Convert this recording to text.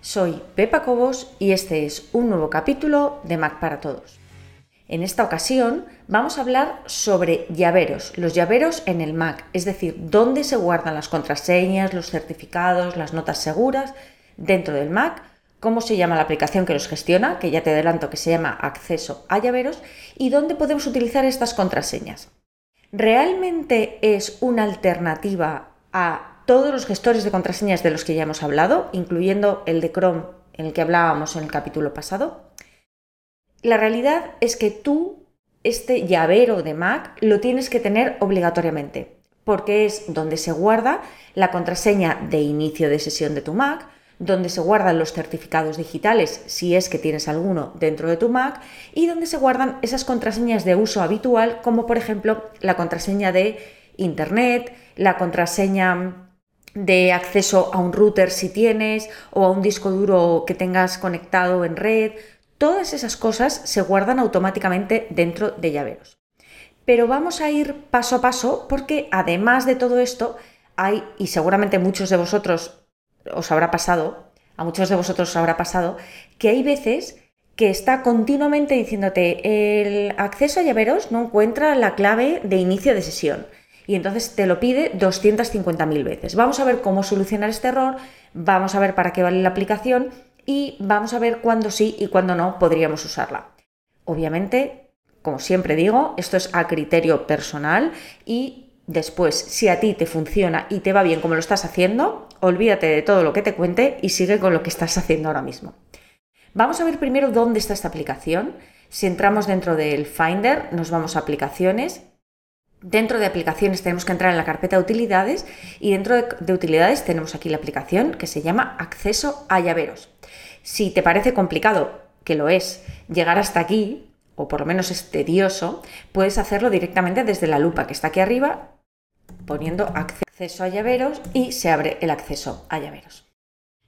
soy Pepa Cobos y este es un nuevo capítulo de Mac para Todos. En esta ocasión vamos a hablar sobre llaveros, los llaveros en el Mac, es decir, dónde se guardan las contraseñas, los certificados, las notas seguras dentro del Mac, cómo se llama la aplicación que los gestiona, que ya te adelanto que se llama Acceso a llaveros, y dónde podemos utilizar estas contraseñas. ¿Realmente es una alternativa a todos los gestores de contraseñas de los que ya hemos hablado, incluyendo el de Chrome en el que hablábamos en el capítulo pasado. La realidad es que tú, este llavero de Mac, lo tienes que tener obligatoriamente, porque es donde se guarda la contraseña de inicio de sesión de tu Mac, donde se guardan los certificados digitales, si es que tienes alguno dentro de tu Mac, y donde se guardan esas contraseñas de uso habitual, como por ejemplo la contraseña de Internet, la contraseña de acceso a un router si tienes o a un disco duro que tengas conectado en red. Todas esas cosas se guardan automáticamente dentro de llaveros. Pero vamos a ir paso a paso porque además de todo esto hay, y seguramente muchos de vosotros os habrá pasado, a muchos de vosotros os habrá pasado, que hay veces que está continuamente diciéndote el acceso a llaveros no encuentra la clave de inicio de sesión y entonces te lo pide 250.000 veces. Vamos a ver cómo solucionar este error, vamos a ver para qué vale la aplicación y vamos a ver cuándo sí y cuándo no podríamos usarla. Obviamente, como siempre digo, esto es a criterio personal y después, si a ti te funciona y te va bien como lo estás haciendo, olvídate de todo lo que te cuente y sigue con lo que estás haciendo ahora mismo. Vamos a ver primero dónde está esta aplicación. Si entramos dentro del Finder, nos vamos a aplicaciones Dentro de aplicaciones tenemos que entrar en la carpeta de utilidades y dentro de, utilidades tenemos aquí la aplicación que se llama Acceso a llaveros. Si te parece complicado, que lo es, llegar hasta aquí, o por lo menos es tedioso, puedes hacerlo directamente desde la lupa que está aquí arriba, poniendo acceso a llaveros y se abre el acceso a llaveros.